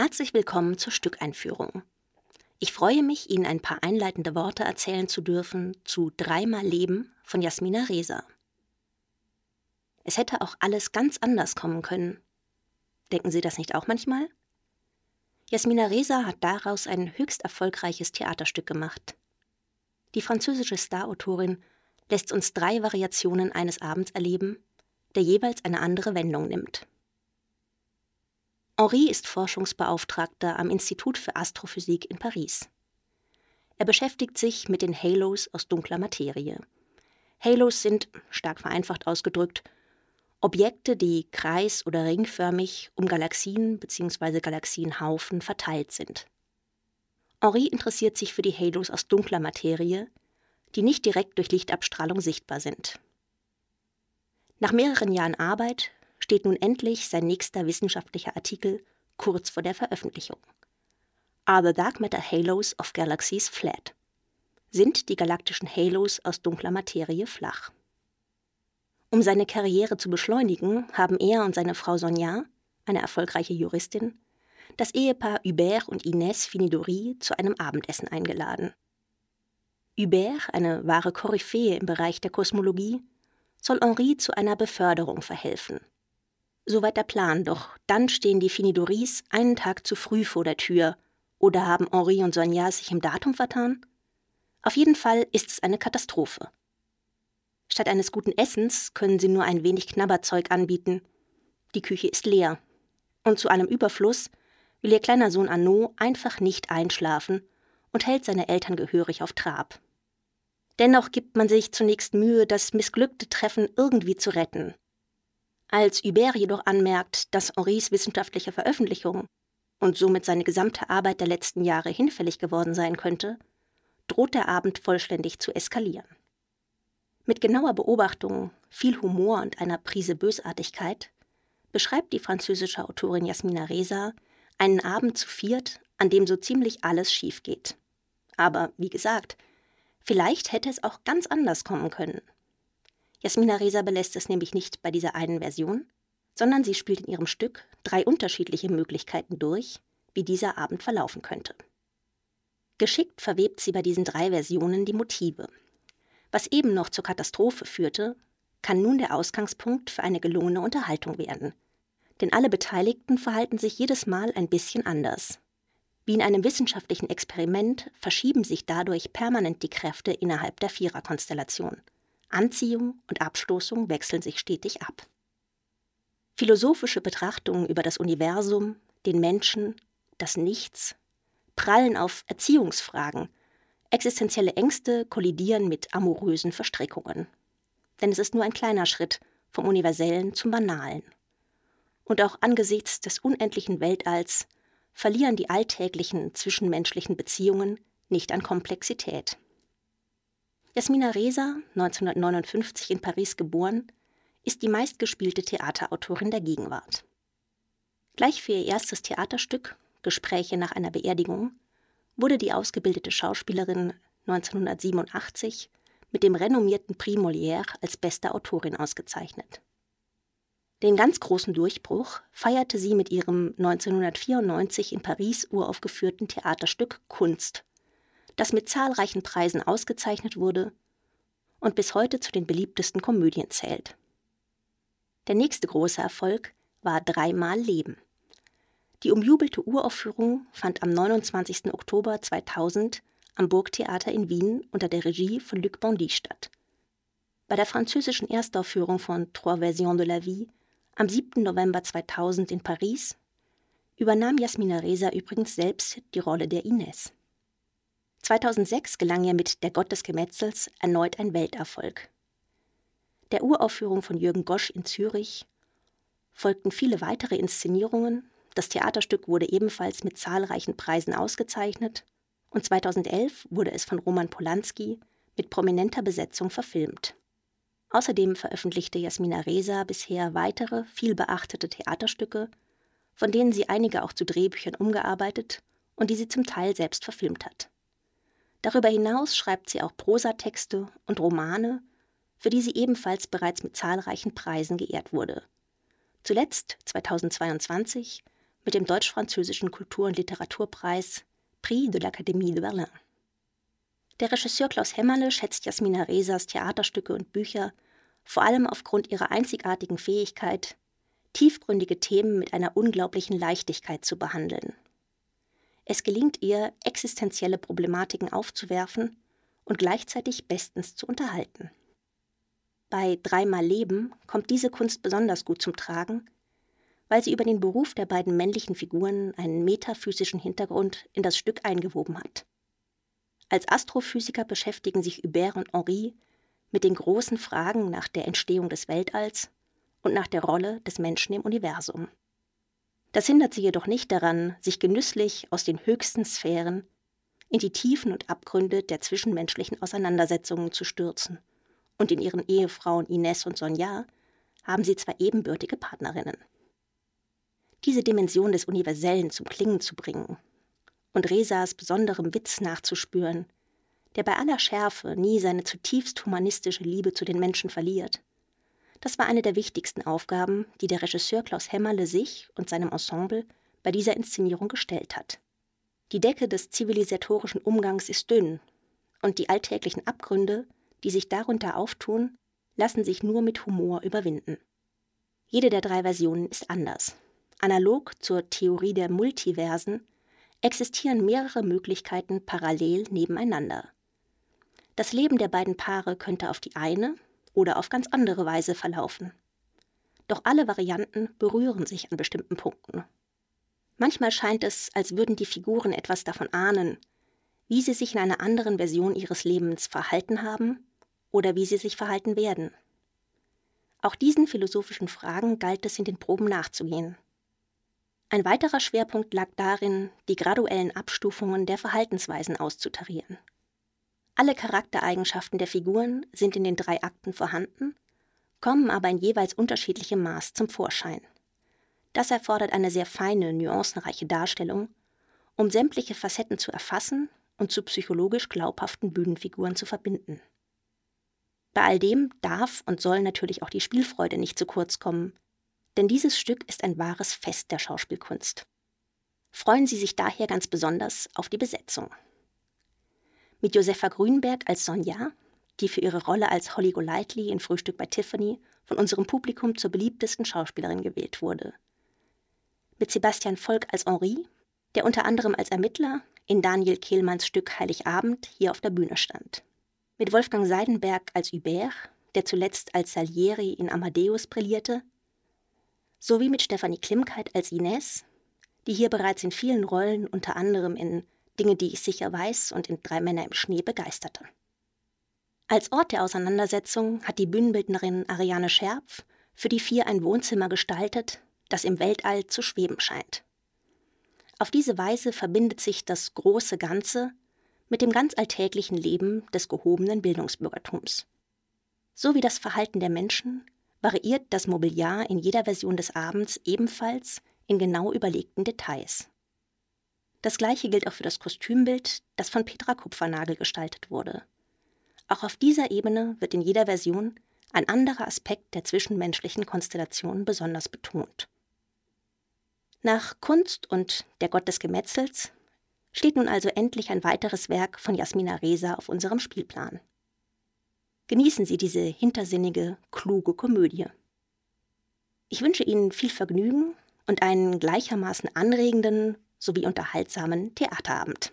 Herzlich willkommen zur Stückeinführung. Ich freue mich, Ihnen ein paar einleitende Worte erzählen zu dürfen zu Dreimal Leben von Jasmina Reza. Es hätte auch alles ganz anders kommen können. Denken Sie das nicht auch manchmal? Jasmina Reza hat daraus ein höchst erfolgreiches Theaterstück gemacht. Die französische Starautorin lässt uns drei Variationen eines Abends erleben, der jeweils eine andere Wendung nimmt. Henri ist Forschungsbeauftragter am Institut für Astrophysik in Paris. Er beschäftigt sich mit den Halos aus dunkler Materie. Halos sind, stark vereinfacht ausgedrückt, Objekte, die kreis- oder ringförmig um Galaxien bzw. Galaxienhaufen verteilt sind. Henri interessiert sich für die Halos aus dunkler Materie, die nicht direkt durch Lichtabstrahlung sichtbar sind. Nach mehreren Jahren Arbeit steht nun endlich sein nächster wissenschaftlicher Artikel kurz vor der Veröffentlichung. Are the Dark Matter Halos of Galaxies Flat? Sind die galaktischen Halos aus dunkler Materie flach? Um seine Karriere zu beschleunigen, haben er und seine Frau Sonja, eine erfolgreiche Juristin, das Ehepaar Hubert und Inès Finidori zu einem Abendessen eingeladen. Hubert, eine wahre Koryphäe im Bereich der Kosmologie, soll Henri zu einer Beförderung verhelfen. Soweit der Plan, doch dann stehen die Finidoris einen Tag zu früh vor der Tür. Oder haben Henri und Sonja sich im Datum vertan? Auf jeden Fall ist es eine Katastrophe. Statt eines guten Essens können sie nur ein wenig Knabberzeug anbieten. Die Küche ist leer. Und zu einem Überfluss will ihr kleiner Sohn Arnaud einfach nicht einschlafen und hält seine Eltern gehörig auf Trab. Dennoch gibt man sich zunächst Mühe, das missglückte Treffen irgendwie zu retten. Als Hubert jedoch anmerkt, dass Henris wissenschaftliche Veröffentlichung und somit seine gesamte Arbeit der letzten Jahre hinfällig geworden sein könnte, droht der Abend vollständig zu eskalieren. Mit genauer Beobachtung, viel Humor und einer Prise Bösartigkeit beschreibt die französische Autorin Jasmina Reza einen Abend zu viert, an dem so ziemlich alles schief geht. Aber wie gesagt, vielleicht hätte es auch ganz anders kommen können. Jasmina Reza belässt es nämlich nicht bei dieser einen Version, sondern sie spielt in ihrem Stück drei unterschiedliche Möglichkeiten durch, wie dieser Abend verlaufen könnte. Geschickt verwebt sie bei diesen drei Versionen die Motive, was eben noch zur Katastrophe führte, kann nun der Ausgangspunkt für eine gelungene Unterhaltung werden. Denn alle Beteiligten verhalten sich jedes Mal ein bisschen anders. Wie in einem wissenschaftlichen Experiment verschieben sich dadurch permanent die Kräfte innerhalb der Viererkonstellation. Anziehung und Abstoßung wechseln sich stetig ab. Philosophische Betrachtungen über das Universum, den Menschen, das Nichts, prallen auf Erziehungsfragen, Existenzielle Ängste kollidieren mit amorösen Verstrickungen. Denn es ist nur ein kleiner Schritt vom Universellen zum Banalen. Und auch angesichts des unendlichen Weltalls verlieren die alltäglichen zwischenmenschlichen Beziehungen nicht an Komplexität. Jasmina Reza, 1959 in Paris geboren, ist die meistgespielte Theaterautorin der Gegenwart. Gleich für ihr erstes Theaterstück, Gespräche nach einer Beerdigung, wurde die ausgebildete Schauspielerin 1987 mit dem renommierten Prix Molière als beste Autorin ausgezeichnet. Den ganz großen Durchbruch feierte sie mit ihrem 1994 in Paris uraufgeführten Theaterstück Kunst, das mit zahlreichen Preisen ausgezeichnet wurde und bis heute zu den beliebtesten Komödien zählt. Der nächste große Erfolg war Dreimal Leben. Die umjubelte Uraufführung fand am 29. Oktober 2000 am Burgtheater in Wien unter der Regie von Luc Bondy statt. Bei der französischen Erstaufführung von Trois Versions de la Vie am 7. November 2000 in Paris übernahm Jasmina Reza übrigens selbst die Rolle der Ines. 2006 gelang ihr mit Der Gott des Gemetzels erneut ein Welterfolg. Der Uraufführung von Jürgen Gosch in Zürich folgten viele weitere Inszenierungen das Theaterstück wurde ebenfalls mit zahlreichen Preisen ausgezeichnet und 2011 wurde es von Roman Polanski mit prominenter Besetzung verfilmt. Außerdem veröffentlichte Jasmina Reza bisher weitere, vielbeachtete Theaterstücke, von denen sie einige auch zu Drehbüchern umgearbeitet und die sie zum Teil selbst verfilmt hat. Darüber hinaus schreibt sie auch Prosatexte und Romane, für die sie ebenfalls bereits mit zahlreichen Preisen geehrt wurde. Zuletzt 2022 mit dem deutsch-französischen Kultur- und Literaturpreis Prix de l'Académie de Berlin. Der Regisseur Klaus Hämmerle schätzt Jasmina Resas Theaterstücke und Bücher vor allem aufgrund ihrer einzigartigen Fähigkeit, tiefgründige Themen mit einer unglaublichen Leichtigkeit zu behandeln. Es gelingt ihr, existenzielle Problematiken aufzuwerfen und gleichzeitig bestens zu unterhalten. Bei Dreimal Leben kommt diese Kunst besonders gut zum Tragen, weil sie über den Beruf der beiden männlichen Figuren einen metaphysischen Hintergrund in das Stück eingewoben hat. Als Astrophysiker beschäftigen sich Hubert und Henri mit den großen Fragen nach der Entstehung des Weltalls und nach der Rolle des Menschen im Universum. Das hindert sie jedoch nicht daran, sich genüsslich aus den höchsten Sphären in die Tiefen und Abgründe der zwischenmenschlichen Auseinandersetzungen zu stürzen. Und in ihren Ehefrauen Ines und Sonja haben sie zwei ebenbürtige Partnerinnen diese Dimension des Universellen zum Klingen zu bringen und Resas besonderem Witz nachzuspüren, der bei aller Schärfe nie seine zutiefst humanistische Liebe zu den Menschen verliert. Das war eine der wichtigsten Aufgaben, die der Regisseur Klaus Hämmerle sich und seinem Ensemble bei dieser Inszenierung gestellt hat. Die Decke des zivilisatorischen Umgangs ist dünn, und die alltäglichen Abgründe, die sich darunter auftun, lassen sich nur mit Humor überwinden. Jede der drei Versionen ist anders, Analog zur Theorie der Multiversen existieren mehrere Möglichkeiten parallel nebeneinander. Das Leben der beiden Paare könnte auf die eine oder auf ganz andere Weise verlaufen. Doch alle Varianten berühren sich an bestimmten Punkten. Manchmal scheint es, als würden die Figuren etwas davon ahnen, wie sie sich in einer anderen Version ihres Lebens verhalten haben oder wie sie sich verhalten werden. Auch diesen philosophischen Fragen galt es in den Proben nachzugehen. Ein weiterer Schwerpunkt lag darin, die graduellen Abstufungen der Verhaltensweisen auszutarieren. Alle Charaktereigenschaften der Figuren sind in den drei Akten vorhanden, kommen aber in jeweils unterschiedlichem Maß zum Vorschein. Das erfordert eine sehr feine, nuancenreiche Darstellung, um sämtliche Facetten zu erfassen und zu psychologisch glaubhaften Bühnenfiguren zu verbinden. Bei all dem darf und soll natürlich auch die Spielfreude nicht zu kurz kommen, denn dieses Stück ist ein wahres Fest der Schauspielkunst. Freuen Sie sich daher ganz besonders auf die Besetzung. Mit Josefa Grünberg als Sonja, die für ihre Rolle als Holly Golightly in Frühstück bei Tiffany von unserem Publikum zur beliebtesten Schauspielerin gewählt wurde. Mit Sebastian Volk als Henri, der unter anderem als Ermittler in Daniel Kehlmanns Stück Heiligabend hier auf der Bühne stand. Mit Wolfgang Seidenberg als Hubert, der zuletzt als Salieri in Amadeus brillierte sowie mit Stefanie Klimkeit als Ines, die hier bereits in vielen Rollen, unter anderem in Dinge, die ich sicher weiß und in Drei Männer im Schnee begeisterte. Als Ort der Auseinandersetzung hat die Bühnenbildnerin Ariane Scherpf für die vier ein Wohnzimmer gestaltet, das im Weltall zu schweben scheint. Auf diese Weise verbindet sich das große Ganze mit dem ganz alltäglichen Leben des gehobenen Bildungsbürgertums. So wie das Verhalten der Menschen variiert das Mobiliar in jeder Version des Abends ebenfalls in genau überlegten Details. Das gleiche gilt auch für das Kostümbild, das von Petra Kupfernagel gestaltet wurde. Auch auf dieser Ebene wird in jeder Version ein anderer Aspekt der zwischenmenschlichen Konstellation besonders betont. Nach Kunst und Der Gott des Gemetzels steht nun also endlich ein weiteres Werk von Jasmina Reza auf unserem Spielplan. Genießen Sie diese hintersinnige, kluge Komödie. Ich wünsche Ihnen viel Vergnügen und einen gleichermaßen anregenden sowie unterhaltsamen Theaterabend.